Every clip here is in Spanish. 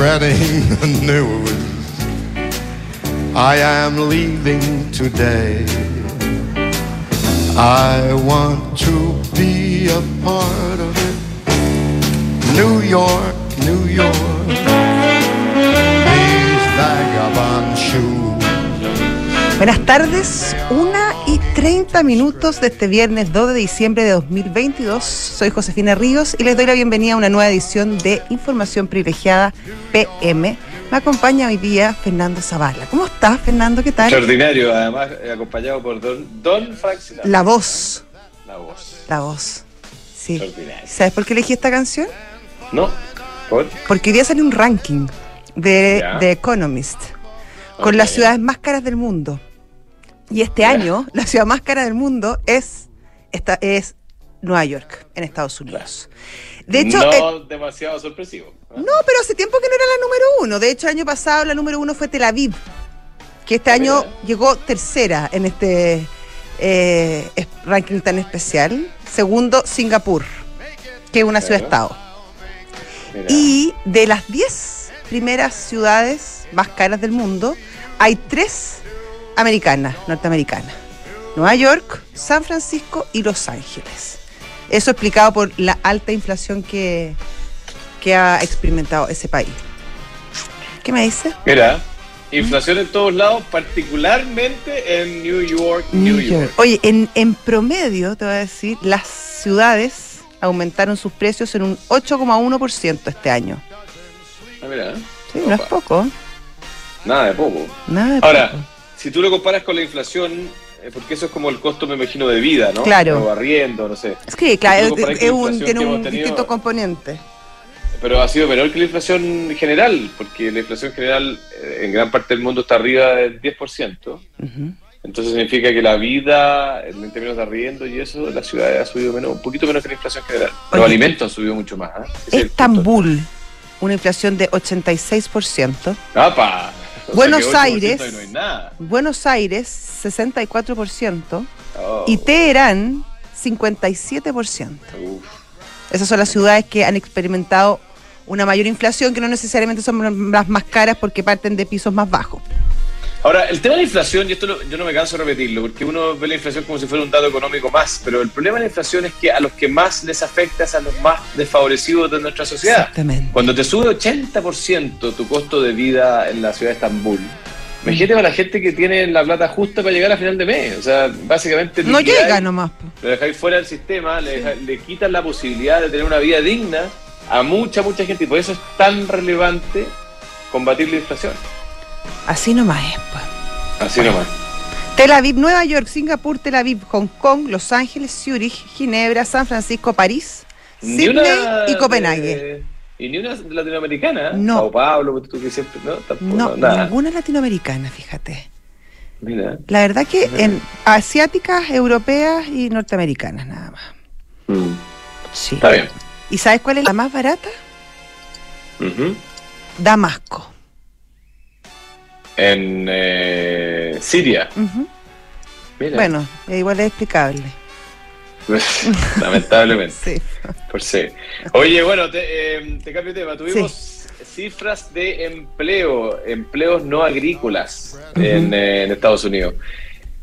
spreading the news. I am leaving today. I want to be a part of it. New York, New York. These vagabond shoes. Buenas tardes, una 30 minutos de este viernes 2 de diciembre de 2022. Soy Josefina Ríos y les doy la bienvenida a una nueva edición de Información Privilegiada PM. Me acompaña hoy día Fernando Zavala. ¿Cómo estás, Fernando? ¿Qué tal? Extraordinario, además eh, acompañado por Don, Don Frank Sinatra. La voz. La voz. La voz. Sí. Extraordinario. ¿Sabes por qué elegí esta canción? ¿No? ¿Por? Porque hoy día sale un ranking de. The Economist con las ciudades más caras del mundo. Y este año, la ciudad más cara del mundo es, esta, es Nueva York, en Estados Unidos. De hecho, no eh, demasiado sorpresivo. no, pero hace tiempo que no era la número uno. De hecho, el año pasado la número uno fue Tel Aviv, que este Ah, año mira. llegó tercera en este eh, ranking tan especial. Segundo, Singapur, que es una ciudad-estado. Y de las 10 primeras ciudades más caras del mundo, hay tres americanas, norteamericanas. Nueva York, San Francisco y Los Ángeles. Eso explicado por la alta inflación que, que ha experimentado ese país. ¿Qué me dice? Mira, inflación en todos lados, particularmente en New York, New, York. Oye, en, en promedio, te voy a decir, las ciudades aumentaron sus precios en un 8,1% este año. Ah, mira. Sí, no es poco. Nada de poco. Nada de Ahora, poco. Si tú lo comparas con la inflación, eh, porque eso es como el costo, me imagino, de vida, ¿no? Claro. O arriendo, no sé. Es que, claro, es, un, tiene un tenido. distinto componente. Pero ha sido menor que la inflación general, porque la inflación general eh, en gran parte del mundo está arriba del 10%. Ujú. Entonces significa que la vida, en términos de arriendo y eso, la ciudad ha subido menos, un poquito menos que la inflación general. Los Oye. alimentos han subido mucho más. ¿eh? Es. Estambul, una inflación de 86%. ¡Apa! O Buenos que 8% Aires. y no hay nada. Buenos Aires, 64%. Oh, Y Teherán, 57%. uf. Esas son las ciudades que han experimentado una mayor inflación, que no necesariamente son las más caras porque parten de pisos más bajos. Ahora, el tema de la inflación, y esto lo- yo no me canso de repetirlo, porque uno ve la inflación como si fuera un dato económico más, pero el problema de la inflación es que a los que más les afecta es a los más desfavorecidos de nuestra sociedad. Exactamente. Cuando te sube 80% tu costo de vida en la ciudad de Estambul, imagínate a la gente que tiene la plata justa para llegar a final de mes. O sea, básicamente No liquidáis, llega nomás. lo dejáis fuera del sistema, le, le quitas la posibilidad de tener una vida digna a mucha, mucha gente. Y por eso es tan relevante combatir la inflación. Así nomás es. pues. Así nomás. Tel Aviv, Nueva York, Singapur, Tel Aviv, Hong Kong, Los Ángeles, Zurich, Ginebra, San Francisco, París, Sydney una y Copenhague. de- y ni una latinoamericana. ¿eh? No. Sao Paulo, porque tú que siempre. No, tampoco. No, nada. ninguna latinoamericana, fíjate. Mira. La verdad que en asiáticas, europeas y norteamericanas nada más. Mm, Sí. Está bien. ¿Y sabes cuál es la más barata? Damasco. En eh, Siria. Mira. Bueno, igual es explicable. Lamentablemente. Sí. Por sí. Oye, bueno, te, eh, te cambio de tema. Tuvimos cifras de empleo, empleos no agrícolas en, eh, en Estados Unidos.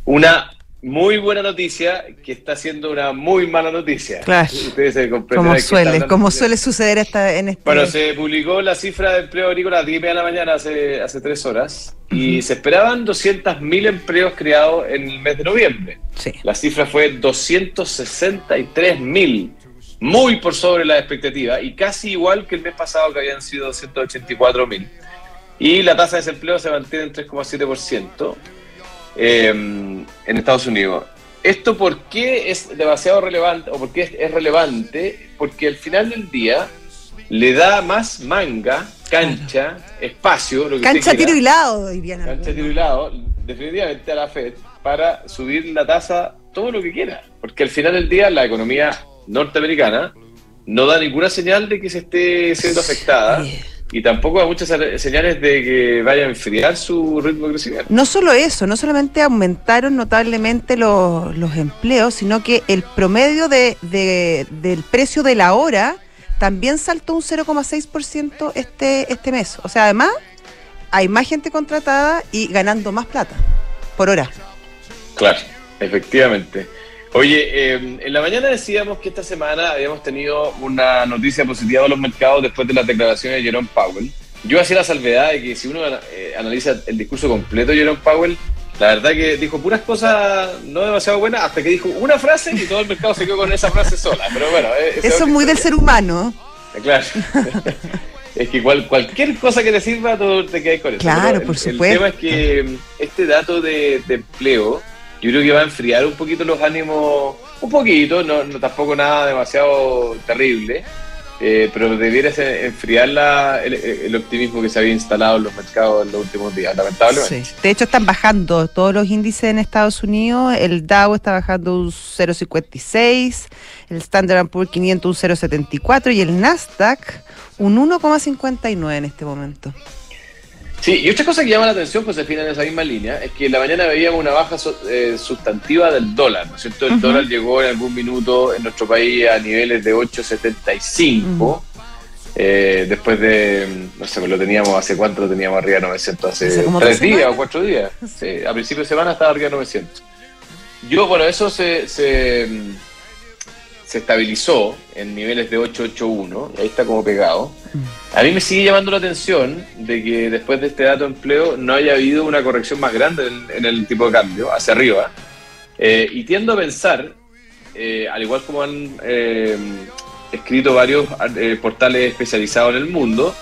Una muy buena noticia que está siendo una muy mala noticia. Claro. Ustedes se Como suele, como suele suceder esta, en este. Bueno, se publicó la cifra de empleo agrícola a 10 y media de la mañana hace, hace tres horas y se esperaban 200.000 empleos creados en el mes de noviembre. Sí. La cifra fue 263.000, muy por sobre la expectativa y casi igual que el mes pasado que habían sido 284.000. Y la tasa de desempleo se mantiene en 3,7% eh, en Estados Unidos. ¿Esto por qué es demasiado relevante o por qué es, es relevante? Porque al final del día le da más manga, cancha, espacio, lo que Cancha tiro hilado, dirían. cancha tiro y lado, definitivamente a la Fed para subir la tasa todo lo que quiera. Porque al final del día la economía norteamericana no da ninguna señal de que se esté siendo afectada Oye. Y tampoco da muchas señales de que vaya a enfriar su ritmo de crecimiento. No solo eso, no solamente aumentaron notablemente los, los empleos, sino que el promedio de, de- del precio de la hora también saltó un 0,6% este, este mes. O sea, además, hay más gente contratada y ganando más plata por hora. Claro, efectivamente. Oye, em, en la mañana decíamos que esta semana habíamos tenido una noticia positiva de los mercados después de las declaraciones de Jerome Powell. Yo hacía la salvedad de que si uno eh, analiza el discurso completo de Jerome Powell, la verdad que dijo puras cosas no demasiado buenas hasta que dijo una frase y todo el mercado se quedó con esa frase sola. Pero bueno, eh, eso es muy del ser humano. Eh, claro. es que igual cualquier cosa que le sirva, todo te quedas con eso. Claro, por supuesto. El tema es que mm, este dato de, empleo, yo creo que va a enfriar un poquito los ánimos, un poquito, no tampoco nada demasiado terrible eh, pero debiera enfriar la, el, optimismo que se había instalado en los mercados en los últimos días, lamentablemente. De hecho, están bajando todos los índices en Estados Unidos. El Dow está bajando un 0,56, el Standard Poor's 500 un 0,74 y el Nasdaq un 1,59 en este momento. Sí, y otra cosa que llama la atención, final en esa misma línea, es que en la mañana veíamos una baja eh, sustantiva del dólar, ¿no es cierto? El dólar llegó en algún minuto en nuestro país a niveles de 8.75, eh, después de, no sé, lo teníamos, ¿hace cuánto lo teníamos arriba de 900? Hace, tres días o cuatro días. Sí, a principio de semana estaba arriba de 900. Yo, bueno, eso se, se, se estabilizó en niveles de 881, y ahí está como pegado. A mí me sigue llamando la atención de que después de este dato de empleo no haya habido una corrección más grande en, el tipo de cambio, hacia arriba. Eh, y tiendo a pensar, eh, al igual como han eh, escrito varios portales especializados en el mundo,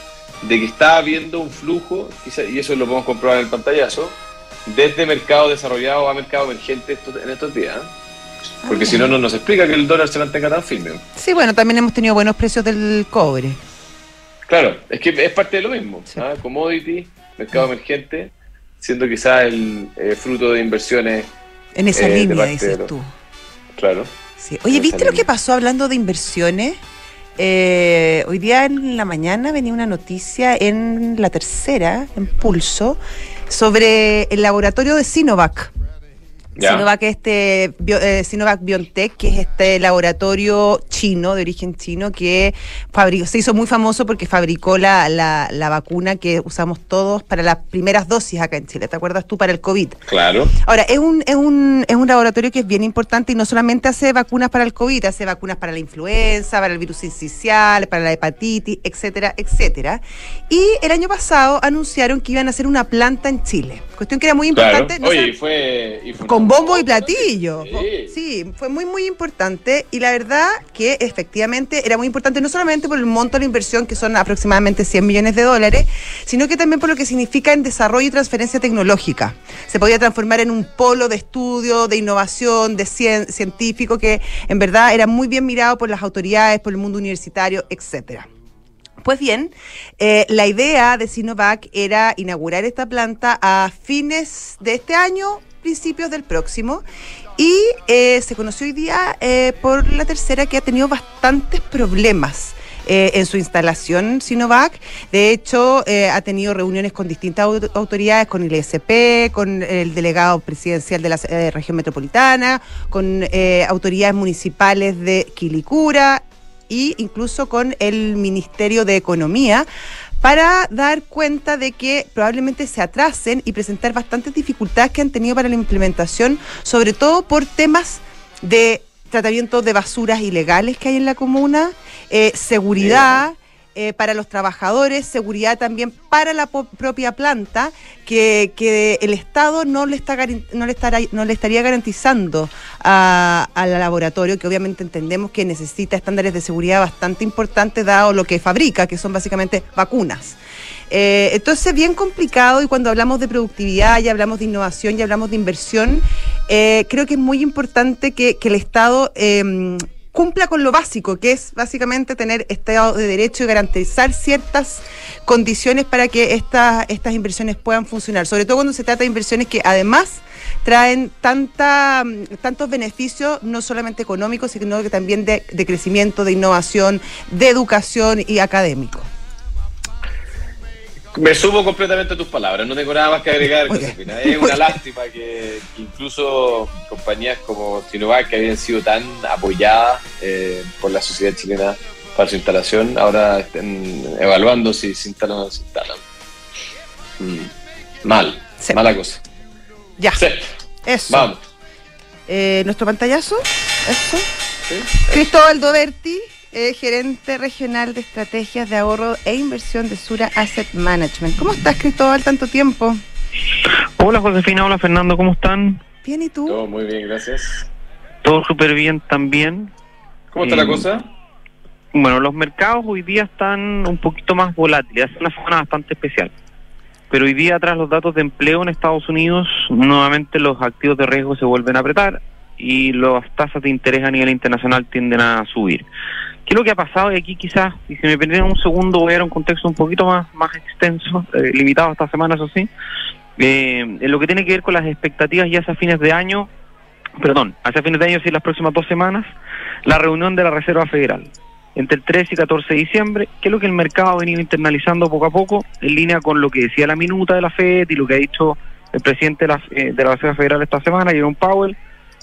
de que está habiendo un flujo, y eso lo podemos comprobar en el pantallazo, desde mercado desarrollado a mercado emergente en estos días. Porque ah, si no, no nos explica que el dólar se mantenga tan firme. Sí, bueno, también hemos tenido buenos precios del cobre. Claro, es que es parte de lo mismo. ¿ah? Commodity, mercado emergente, siendo quizás el eh, fruto de inversiones. En esa eh, línea, dices tú. Claro. Oye, ¿viste lo que pasó hablando de inversiones? Eh, hoy día en la mañana venía una noticia en la tercera, en Pulso, sobre el laboratorio de Sinovac. Sinovac, este, eh, Sinovac BioNTech, que es este laboratorio chino, de origen chino, que fabricó, se hizo muy famoso porque fabricó la, la, la, vacuna que usamos todos para las primeras dosis acá en Chile. ¿Te acuerdas tú para el COVID? Claro. Ahora, es un, es un, es un laboratorio que es bien importante y no solamente hace vacunas para el COVID, hace vacunas para la influenza, para el virus incisional, para la hepatitis, etcétera, etcétera. Y el año pasado anunciaron que iban a hacer una planta en Chile. Cuestión que era muy importante. Oye, fue, y fue bombo y platillo. Sí. fue muy, muy importante. Y la verdad que efectivamente era muy importante no solamente por el monto de la inversión, que son aproximadamente 100 millones de dólares, sino que también por lo que significa en desarrollo y transferencia tecnológica. Se podía transformar en un polo de estudio, de innovación, de científico, que en verdad era muy bien mirado por las autoridades, por el mundo universitario, etcétera. Pues bien, eh, la idea de Sinovac era inaugurar esta planta a fines de este año principios del próximo. Y eh, se conoció hoy día eh, por la tercera que ha tenido bastantes problemas. Eh, en su instalación Sinovac. De hecho, ha tenido reuniones con distintas autoridades, con el ISP, con el delegado presidencial de la región metropolitana, con autoridades municipales de Quilicura e incluso con el Ministerio de Economía para dar cuenta de que probablemente se atrasen y presentar bastantes dificultades que han tenido para la implementación, sobre todo por temas de tratamiento de basuras ilegales que hay en la comuna, eh, seguridad. Eh, para los trabajadores, seguridad también para la propia planta, que, el Estado no le, está, no le, estará, no le estaría garantizando al laboratorio, que obviamente entendemos que necesita estándares de seguridad bastante importantes, dado lo que fabrica, que son básicamente vacunas. Eh, entonces, bien complicado y cuando hablamos de productividad y hablamos de innovación y hablamos de inversión, eh, creo que es muy importante que, el Estado eh, cumpla con lo básico, que es básicamente tener Estado de Derecho y garantizar ciertas condiciones para que estas, inversiones puedan funcionar, sobre todo cuando se trata de inversiones que además traen tanta, tantos beneficios, no solamente económicos, sino que también de, de crecimiento, de innovación, de educación y académico. Me sumo completamente a tus palabras, no tengo nada más que agregar. Es una lástima que, incluso compañías como Sinovac, que habían sido tan apoyadas eh, por la sociedad chilena, para su instalación, ahora estén evaluando si se instalan o no se instalan. Mm, Mal, Sí. mala cosa. Ya, Sí, eso. vamos. Eh, Nuestro pantallazo, eso. Sí. Cristóbal Doberti, eh, gerente regional de estrategias de ahorro e inversión de Sura Asset Management. ¿Cómo estás, Cristóbal, tanto tiempo? Hola Josefina, hola Fernando, ¿cómo están? Bien, ¿y tú? Todo muy bien, gracias. Todo súper bien también. ¿Cómo está Eh, la cosa? Bueno, los mercados hoy día están un poquito más volátiles, es una semana bastante especial. Pero hoy día, tras los datos de empleo en Estados Unidos, nuevamente los activos de riesgo se vuelven a apretar y las tasas de interés a nivel internacional tienden a subir. ¿Qué es lo que ha pasado? Y aquí quizás, y si me permiten un segundo, voy a dar un contexto un poquito más, más extenso, eh, limitado esta semana, eso sí. Eh, en lo que tiene que ver con las expectativas ya hacia fines de año, perdón, hacia fines de año, sí, las próximas dos semanas, la reunión de la Reserva Federal entre el 13 y 14 de diciembre, que es lo que el mercado ha venido internalizando poco a poco, en línea con lo que decía la minuta de la Fed y lo que ha dicho el presidente de la, eh, de la Reserva Federal esta semana, Jerome Powell,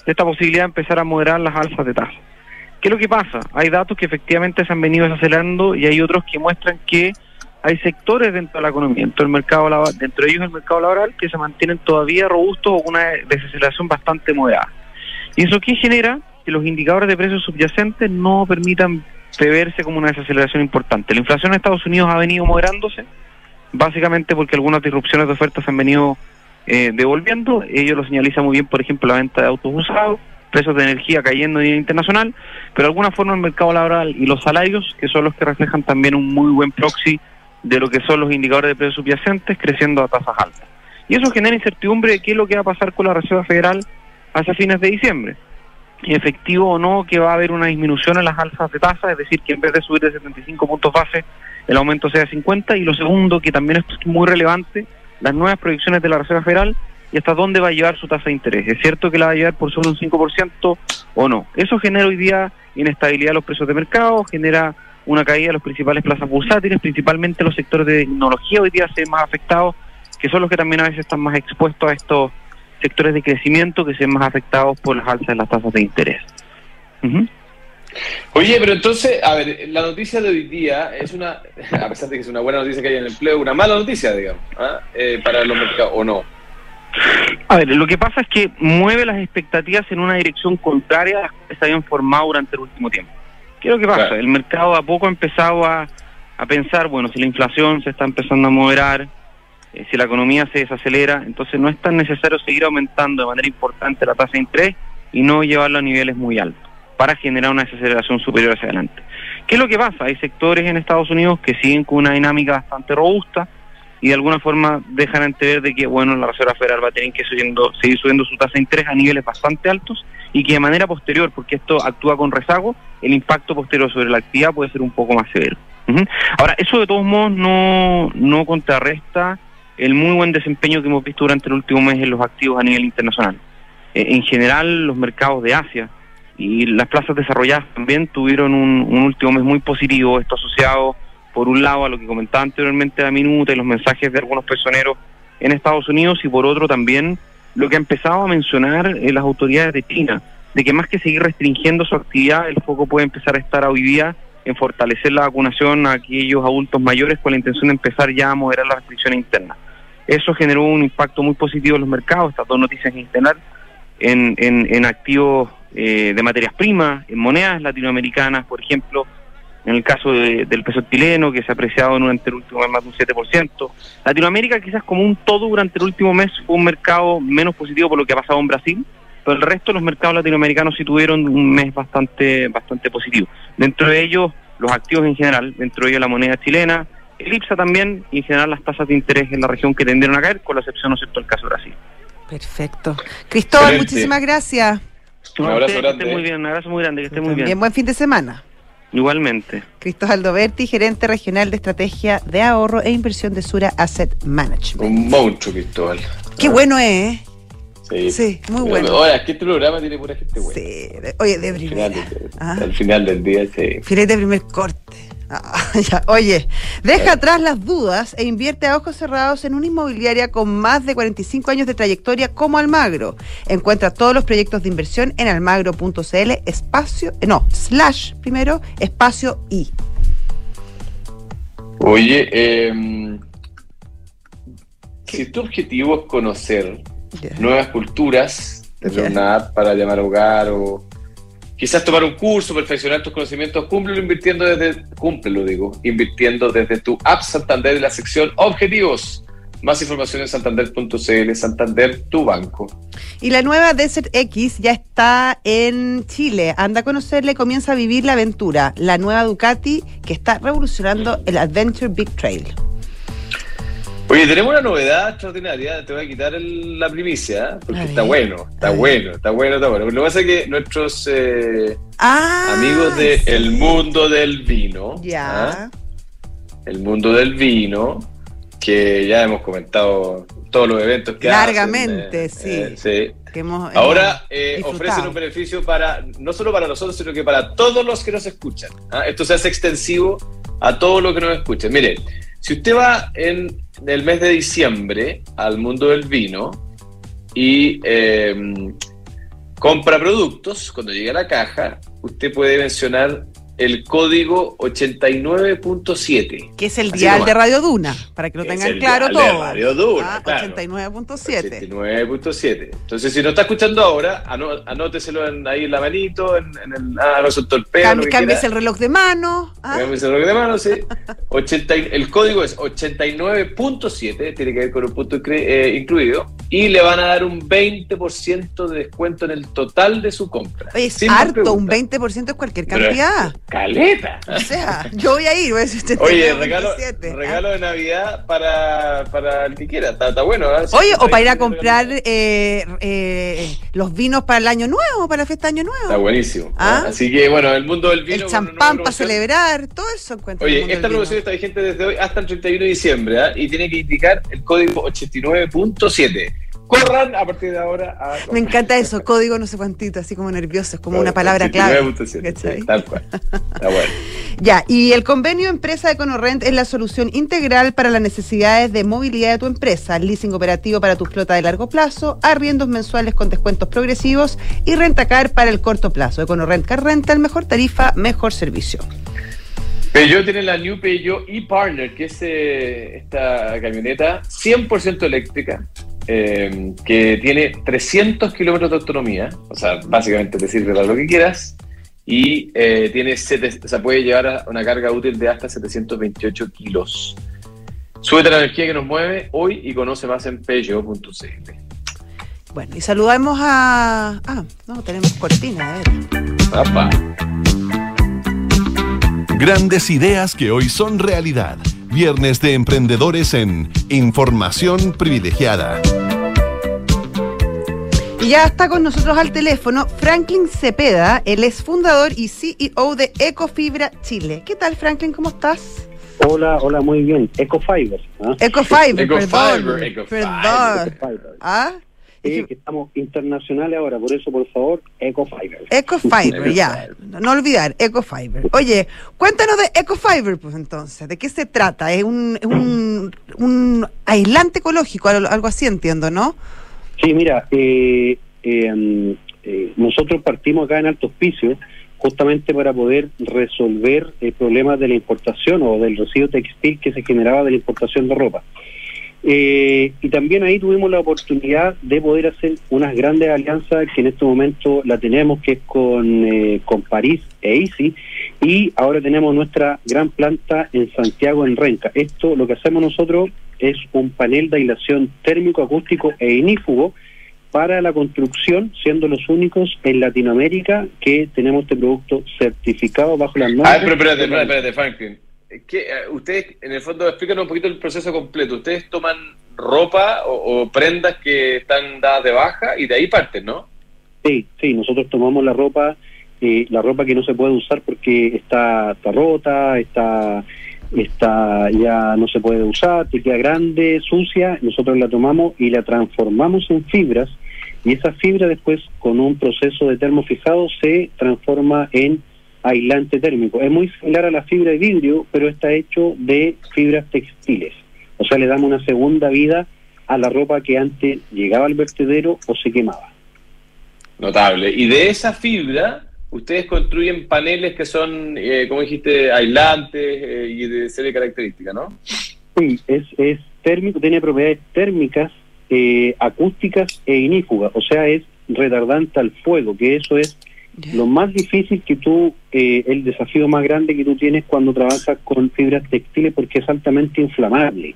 de esta posibilidad de empezar a moderar las alzas de tasa. ¿Qué es lo que pasa? Hay datos que efectivamente se han venido desacelerando y hay otros que muestran que hay sectores dentro de la economía, dentro del mercado laboral, dentro de ellos el mercado laboral, que se mantienen todavía robustos o con una desaceleración bastante moderada. ¿Y eso qué genera? Que los indicadores de precios subyacentes no permitan preverse como una desaceleración importante. La inflación en Estados Unidos ha venido moderándose, básicamente porque algunas disrupciones de ofertas se han venido eh, devolviendo. Ello lo señaliza muy bien, por ejemplo, la venta de autos usados, precios de energía cayendo a nivel internacional, pero de alguna forma el mercado laboral y los salarios, que son los que reflejan también un muy buen proxy de lo que son los indicadores de precios subyacentes, creciendo a tasas altas. Y eso genera incertidumbre de qué es lo que va a pasar con la Reserva Federal hacia fines de diciembre. Y efectivo o no que va a haber una disminución en las alzas de tasas, es decir, que en vez de subir de 75 puntos base, el aumento sea de 50. Y lo segundo, que también es muy relevante, las nuevas proyecciones de la Reserva Federal y hasta dónde va a llevar su tasa de interés. ¿Es cierto que la va a llevar por solo un 5% o no? Eso genera hoy día inestabilidad en los precios de mercado, genera una caída de los principales plazas bursátiles, principalmente los sectores de tecnología hoy día se ven más afectados, que son los que también a veces están más expuestos a estos sectores de crecimiento que se ven más afectados por las alzas de las tasas de interés. Oye, pero entonces, a ver, la noticia de hoy día es una, a pesar de que es una buena noticia que haya en el empleo, una mala noticia, digamos, ¿ah? Eh, para los mercados, ¿o no? A ver, lo que pasa es que mueve las expectativas en una dirección contraria a las que se habían formado durante el último tiempo. ¿Qué es lo que pasa? Claro. El mercado a poco ha empezado a, a pensar, bueno, si la inflación se está empezando a moderar, eh, si la economía se desacelera, entonces no es tan necesario seguir aumentando de manera importante la tasa de interés y no llevarlo a niveles muy altos para generar una desaceleración superior hacia adelante. ¿Qué es lo que pasa? Hay sectores en Estados Unidos que siguen con una dinámica bastante robusta y de alguna forma dejan entrever de que bueno la Reserva Federal va a tener que subiendo, seguir subiendo su tasa de interés a niveles bastante altos y que de manera posterior, porque esto actúa con rezago, el impacto posterior sobre la actividad puede ser un poco más severo. Ahora, eso de todos modos no, no contrarresta el muy buen desempeño que hemos visto durante el último mes en los activos a nivel internacional. Eh, en general, los mercados de Asia y las plazas desarrolladas también tuvieron un último mes muy positivo, esto asociado por un lado a lo que comentaba anteriormente la minuta y los mensajes de algunos personeros en Estados Unidos y por otro también lo que ha empezado a mencionar eh, las autoridades de China, de que más que seguir restringiendo su actividad, el foco puede empezar a estar hoy día en fortalecer la vacunación a aquellos adultos mayores con la intención de empezar ya a moderar las restricciones internas. Eso generó un impacto muy positivo en los mercados, estas dos noticias en en, en, en activos eh, de materias primas, en monedas latinoamericanas, por ejemplo, en el caso de- del peso chileno, que se ha apreciado durante el último mes más de un 7%. Latinoamérica quizás como un todo durante el último mes fue un mercado menos positivo por lo que ha pasado en Brasil, pero el resto de los mercados latinoamericanos sí tuvieron un mes bastante, bastante positivo. Dentro de ellos, los activos en general, dentro de ellos la moneda chilena, el IPSA también, y en general las tasas de interés en la región que tendieron a caer, con la excepción, ¿no es cierto?, del caso de Brasil. Perfecto. Cristóbal, Excelente. muchísimas gracias. Un abrazo ustedes, que grande. estén muy bien, un abrazo muy grande, que estén muy bien. buen fin de semana. Igualmente. Cristóbal Doberti, gerente regional de estrategia de ahorro e inversión de Sura Asset Management. Un monstruo, Cristóbal. Qué bueno es, ¿eh? Sí, Sí, muy Pero, bueno. Ahora, es que este programa tiene pura gente buena. Sí. de- Oye, de Al final, primera. del- Ah, al final del día, sí. Filete de primer corte. Oye, deja atrás las dudas e invierte a ojos cerrados en una inmobiliaria con más de 45 años de trayectoria como Almagro. Encuentra todos los proyectos de inversión en almagro.cl, espacio, eh, no, slash primero, espacio y. Oye, eh, si tu objetivo es conocer nuevas culturas, una app para llamar a hogar o quizás tomar un curso, perfeccionar tus conocimientos, cúmplelo invirtiendo desde, cúmplelo digo, invirtiendo desde tu app Santander en la sección Objetivos. Más información en santander.cl, Santander, tu banco. Y la nueva Desert X ya está en Chile. Anda a conocerla y comienza a vivir la aventura. La nueva Ducati que está revolucionando el Adventure Big Trail. Oye, tenemos una novedad extraordinaria, te voy a quitar el- la primicia, ¿eh? porque A está ver, bueno, está bueno, está bueno, está bueno. Lo que pasa es que nuestros eh, Ah, amigos del sí. mundo del vino, Ya. ¿ah? el mundo del vino, que ya hemos comentado todos los eventos que Largamente, hacen, eh, sí. eh, sí. Que hemos- Ahora eh, ofrecen un beneficio para, no solo para nosotros, sino que para todos los que nos escuchan. ¿ah? Esto se hace extensivo a todos los que nos escuchan. Mire, si usted va en el mes de diciembre al mundo del vino y eh, compra productos, cuando llegue a la caja, usted puede mencionar el código 89.7. Que es el Así dial nomás. de Radio Duna, para que lo Es tengan el claro dial de todo. Radio Duna, Ah, claro. 89.7. 89.7. Entonces, si no está escuchando ahora, anó- anóteselo en- ahí en la manito, en, en el. Ah, no soltó el pelo. Cambies el reloj de mano. ah. Cámbiese el reloj de mano, sí. 80 y- el código es 89.7, tiene que ver con un punto eh, incluido, y le van a dar un 20% de descuento en el total de su compra. Oye, es Sin harto, un preguntas. 20% es cualquier Pero- cantidad. Caleta. O sea, yo voy a ir, voy a decir Oye, regalo, 89.7, ah. regalo de Navidad para, para el que quiera. Está, está bueno. ¿eh? Oye, o para ir a comprar eh, eh, los vinos para el año nuevo, para la fiesta de año Está nuevo. buenísimo. Ah. Así que, bueno, el mundo del vino. El champán para celebrar, todo eso encuentro. en el Oye, esta promoción está vigente desde hoy hasta el 31 de diciembre ¿ah? y tiene que indicar el código 89.7. Corran a partir de ahora a. Me encanta eso, código no sé cuántito, así como nervioso, es como una palabra clave. 89.7, ¿cachai? sí, tal cual. Está bueno. Ya, y el convenio empresa de Conorrent es la solución integral para las necesidades de movilidad de tu empresa, leasing operativo para tu flota de largo plazo, arriendos mensuales con descuentos progresivos y rentacar para el corto plazo. Econorrent Car Rental, mejor tarifa, mejor servicio. Peugeot tiene la New Peugeot e-Partner, que es eh, esta camioneta 100% eléctrica, eh, que tiene 300 kilómetros de autonomía, o sea, básicamente te sirve para lo que quieras, y eh, tiene sete- o sea, puede llevar a una carga útil de hasta 728 kilos. Súbete la energía que nos mueve hoy y conoce más en peugeot.cl. Bueno, y saludamos a... Ah, no, tenemos cortina, a ver. Papá. Grandes ideas que hoy son realidad. Viernes de emprendedores en Información Privilegiada. Y ya está con nosotros al teléfono Franklin Cepeda, él es fundador y CEO de Ecofibra Chile. ¿Qué tal, Franklin? ¿Cómo estás? Hola, hola, muy bien. Ecofiber. ¿ah? Ecofiber, Ecofiber, perdón. Ecofiber. Perdón. Ecofiber. ¿Ah? Que estamos internacionales ahora, por eso, por favor, Ecofiber. Ecofiber, ya. No, olvidar, Ecofiber. Oye, cuéntanos de Ecofiber, pues entonces. ¿De qué se trata? Es un, es un, un aislante ecológico, algo así entiendo, ¿no? Sí, mira, eh, eh, eh, nosotros partimos acá en Alto Hospicio justamente para poder resolver el problema de la importación o del residuo textil que se generaba de la importación de ropa. Eh, y también ahí tuvimos la oportunidad de poder hacer unas grandes alianzas que en este momento la tenemos, que es con, eh, con París e ICI, y ahora tenemos nuestra gran planta en Santiago, en Renca. Esto, lo que hacemos nosotros es un panel de aislación térmico, acústico e inífugo para la construcción, siendo los únicos en Latinoamérica que tenemos este producto certificado bajo las normas. Ah, pero espérate, espérate, espérate, Franklin. ¿Qué, eh, ustedes, en el fondo, explícanos un poquito el proceso completo. Ustedes toman ropa o, prendas que están dadas de baja y de ahí parten, ¿no? Sí, sí, nosotros tomamos la ropa, eh, la ropa que no se puede usar porque está, está rota, está, está ya no se puede usar, te queda grande, sucia, nosotros la tomamos y la transformamos en fibras y esa fibra después con un proceso de termofijado se transforma en aislante térmico. Es muy similar a la fibra de vidrio, pero está hecho de fibras textiles. O sea, le damos una segunda vida a la ropa que antes llegaba al vertedero o se quemaba. Notable. Y de esa fibra, ustedes construyen paneles que son, eh, como dijiste, aislantes eh, y de serie característica, ¿no? Sí, es, es térmico, tiene propiedades térmicas, eh, acústicas e inífugas, o sea, es retardante al fuego, que eso es lo más difícil que tú, eh, el desafío más grande que tú tienes cuando trabajas con fibras textiles porque es altamente inflamable.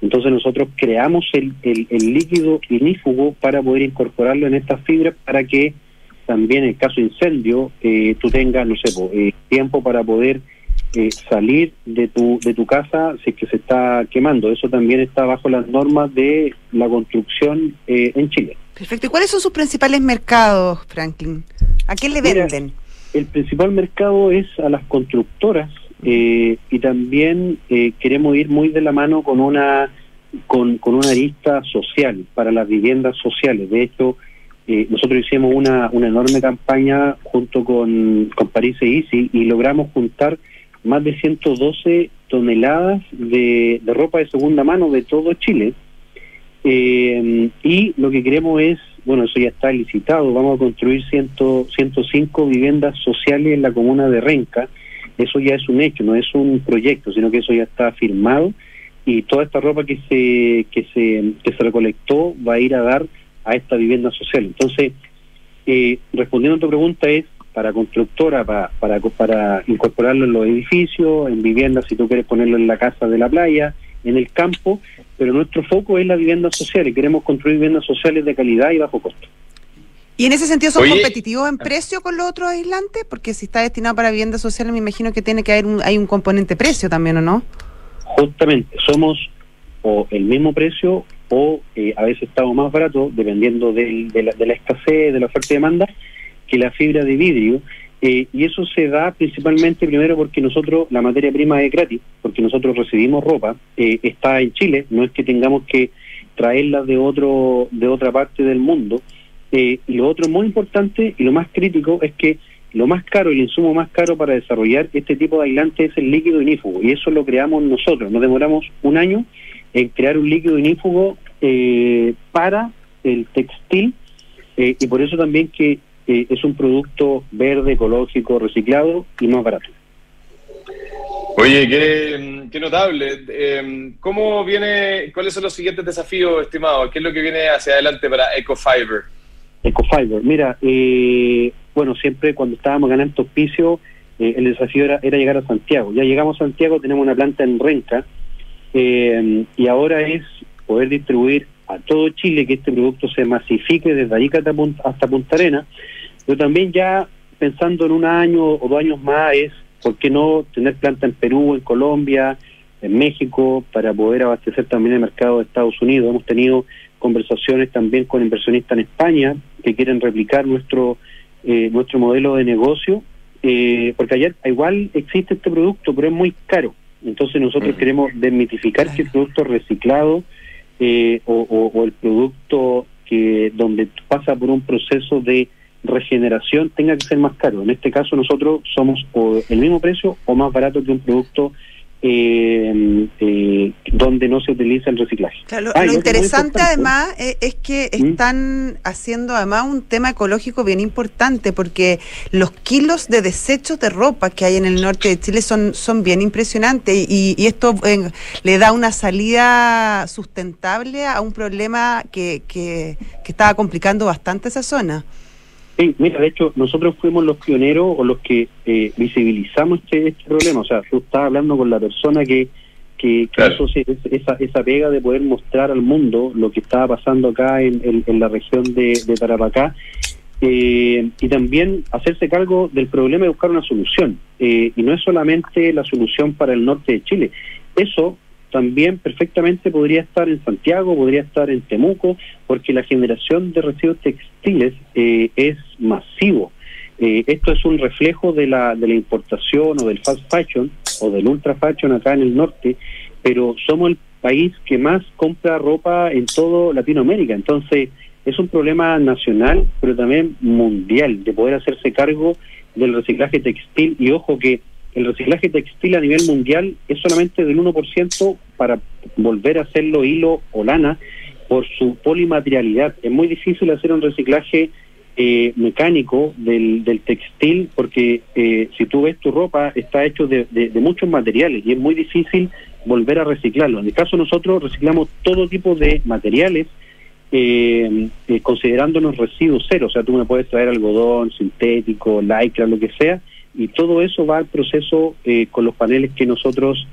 Entonces nosotros creamos el, el, el líquido inífugo para poder incorporarlo en estas fibras para que también en caso de incendio eh, tú tengas, no sé, eh, tiempo para poder eh, salir de tu, de tu casa si es que se está quemando. Eso también está bajo las normas de la construcción eh, en Chile. Perfecto. ¿Y cuáles son sus principales mercados, Franklin? ¿A quién le Mira, venden? El principal mercado es a las constructoras eh, y también eh, queremos ir muy de la mano con una con, con una lista social para las viviendas sociales. De hecho, eh, nosotros hicimos una, una enorme campaña junto con, con París e Easy y logramos juntar más de 112 toneladas de, de ropa de segunda mano de todo Chile. Eh, y lo que queremos es, bueno, eso ya está licitado, vamos a construir 100, 105 viviendas sociales en la comuna de Renca. Eso ya es un hecho, no es un proyecto, sino que eso ya está firmado y toda esta ropa que se que se que se recolectó va a ir a dar a esta vivienda social. Entonces, eh, respondiendo a tu pregunta es para constructora, para, para, para incorporarlo en los edificios, en viviendas, si tú quieres ponerlo en la casa de la playa, en el campo, pero nuestro foco es la vivienda social y queremos construir viviendas sociales de calidad y bajo costo. ¿Y en ese sentido son Oye- competitivos en precio con los otros aislantes? Porque si está destinado para viviendas sociales, me imagino que tiene que haber un, hay un componente precio también, ¿o no? Justamente, somos o el mismo precio o eh, a veces estamos más baratos, dependiendo del- de, la, de la escasez, de la oferta y demanda, que la fibra de vidrio. Eh, y eso se da principalmente primero porque nosotros, la materia prima es gratis, porque nosotros recibimos ropa, eh, está en Chile, no es que tengamos que traerla de otro de otra parte del mundo. Eh, y lo otro muy importante y lo más crítico es que lo más caro, el insumo más caro para desarrollar este tipo de aislante es el líquido inífugo, y eso lo creamos nosotros. Nos demoramos un año en crear un líquido inífugo eh, para el textil, eh, y por eso también que eh, es un producto verde, ecológico, reciclado y más barato. Oye, qué, qué notable. Eh, ¿Cómo viene, cuáles son los siguientes desafíos, estimado? ¿Qué es lo que viene hacia adelante para Ecofiber? Ecofiber, mira, eh, bueno, siempre cuando estábamos ganando auspicio, eh, el desafío era, era llegar a Santiago. Ya llegamos a Santiago, tenemos una planta en Renca, eh, y ahora es poder distribuir a todo Chile que este producto se masifique desde Arica hasta hasta Punta Arena, pero también ya pensando en un año o dos años más es, ¿por qué no tener planta en Perú, en Colombia, en México, para poder abastecer también el mercado de Estados Unidos? Hemos tenido conversaciones también con inversionistas en España que quieren replicar nuestro eh, nuestro modelo de negocio, eh, porque ayer igual existe este producto, pero es muy caro. Entonces nosotros queremos desmitificar que el producto reciclado eh, o, o- el producto que donde pasa por un proceso de regeneración tenga que ser más caro. En este caso nosotros somos o el mismo precio o más barato que un producto eh, eh, donde no se utiliza el reciclaje. Claro, lo, Ah, lo interesante además eh, es que ¿Mm? están haciendo además un tema ecológico bien importante porque los kilos de desechos de ropa que hay en el norte de Chile son, son bien impresionantes y, y esto eh, le da una salida sustentable a un problema que, que, que estaba complicando bastante esa zona. Sí, mira, de hecho, nosotros fuimos los pioneros o los que eh, visibilizamos este, este problema. O sea, tú estás hablando con la persona que, que, que Claro. hizo esa, esa pega de poder mostrar al mundo lo que estaba pasando acá en, en- en la región de, de Tarapacá eh, y también hacerse cargo del problema y buscar una solución. Eh, y no es solamente la solución para el norte de Chile. Eso también perfectamente podría estar en Santiago, podría estar en Temuco, porque la generación de residuos textiles eh, es masivo. Eh, esto es un reflejo de la, de la importación o del fast fashion o del ultra fashion acá en el norte, pero somos el país que más compra ropa en todo Latinoamérica. Entonces, es un problema nacional, pero también mundial, de poder hacerse cargo del reciclaje textil y ojo que el reciclaje textil a nivel mundial es solamente del 1% para volver a hacerlo hilo o lana por su polimaterialidad. Es muy difícil hacer un reciclaje eh, mecánico del, del, textil porque eh, si tú ves tu ropa está hecho de, de, muchos materiales y es muy difícil volver a reciclarlo. En el caso nosotros reciclamos todo tipo de materiales eh, eh, considerándonos residuos cero, o sea, tú me puedes traer algodón sintético, lycra, lo que sea, y todo eso va al proceso eh, con los paneles que nosotros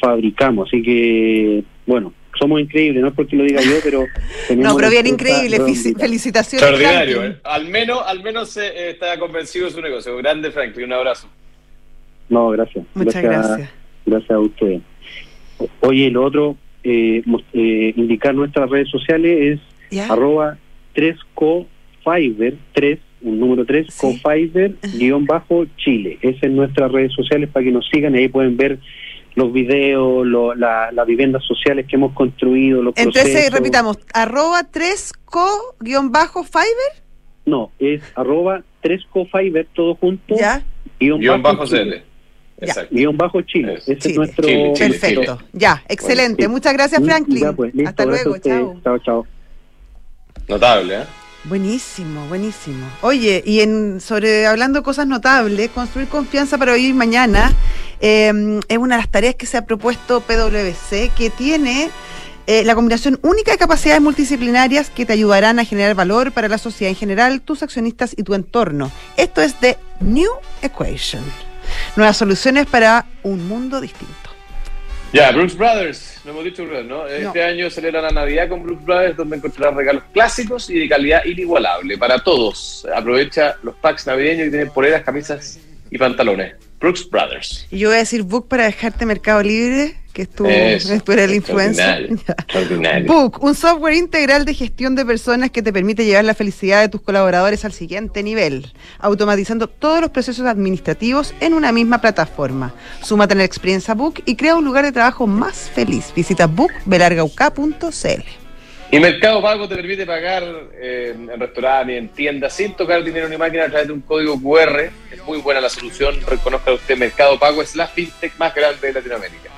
fabricamos. Así que, bueno, somos increíbles, no es porque lo diga yo, pero... no, pero bien increíble, felicitaciones. Extraordinario, ¿eh? al menos, al menos eh, está convencido de su negocio. Grande Franklin, un abrazo. No, gracias. Muchas gracias. Gracias, gracias a usted. Oye, lo otro, eh, indicar nuestras redes sociales es ¿Ya? arroba 3cofiber, 3, un número 3, ¿Sí? cofiber, guion bajo Chile. Esa es nuestras redes sociales para que nos sigan, ahí pueden ver los videos, lo, la, las viviendas sociales que hemos construido, los Entonces, procesos. repitamos, arroba 3co guion bajo fiber. No, es arroba 3cofiber, todo junto, ¿Ya? guion, guion bajo, bajo Chile. Exacto. Guión bajo Chile. Ese Chile. es nuestro. Chile, Chile, Perfecto. Chile. Ya, excelente. Bueno, Muchas gracias, Franklin. Ya, pues, listo, Hasta luego. Chao. Chao, chao. Notable, ¿eh? Buenísimo, buenísimo. Oye, y en sobre hablando cosas notables, construir confianza para hoy y mañana eh, es una de las tareas que se ha propuesto PwC, que tiene eh, la combinación única de capacidades multidisciplinarias que te ayudarán a generar valor para la sociedad en general, tus accionistas y tu entorno. Esto es The New Equation. Nuevas soluciones para un mundo distinto. Ya, Brooks Brothers, no hemos dicho ¿no? no. Este año celebra la Navidad con Brooks Brothers, donde encontrarás regalos clásicos y de calidad inigualable para todos. Aprovecha los packs navideños y tienen poleras, camisas y pantalones. Brooks Brothers. Y yo voy a decir Book para dejarte Mercado Libre, que es tu después el influencer. Book, un software integral de gestión de personas que te permite llevar la felicidad de tus colaboradores al siguiente nivel, automatizando todos los procesos administrativos en una misma plataforma. Súmate en la experiencia Book y crea un lugar de trabajo más feliz. Visita bookbelargauk.cl. Y Mercado Pago te permite pagar eh, en restaurantes en tiendas sin tocar dinero ni máquina a través de un código QR. Es muy buena la solución. Reconozca usted, Mercado Pago es la fintech más grande de Latinoamérica.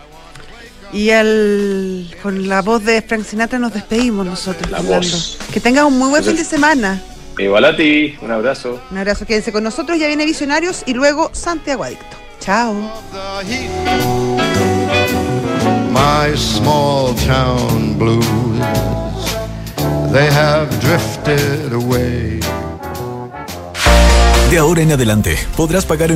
Y al, con la voz de Frank Sinatra nos despedimos nosotros. La voz. Que tengas un muy buen Entonces, fin de semana. Igual a ti, un abrazo. Un abrazo, quédense con nosotros. Ya viene Visionarios y luego Santiago Adicto. Chao. My small town blues. They have drifted away. De ahora en adelante podrás pagar en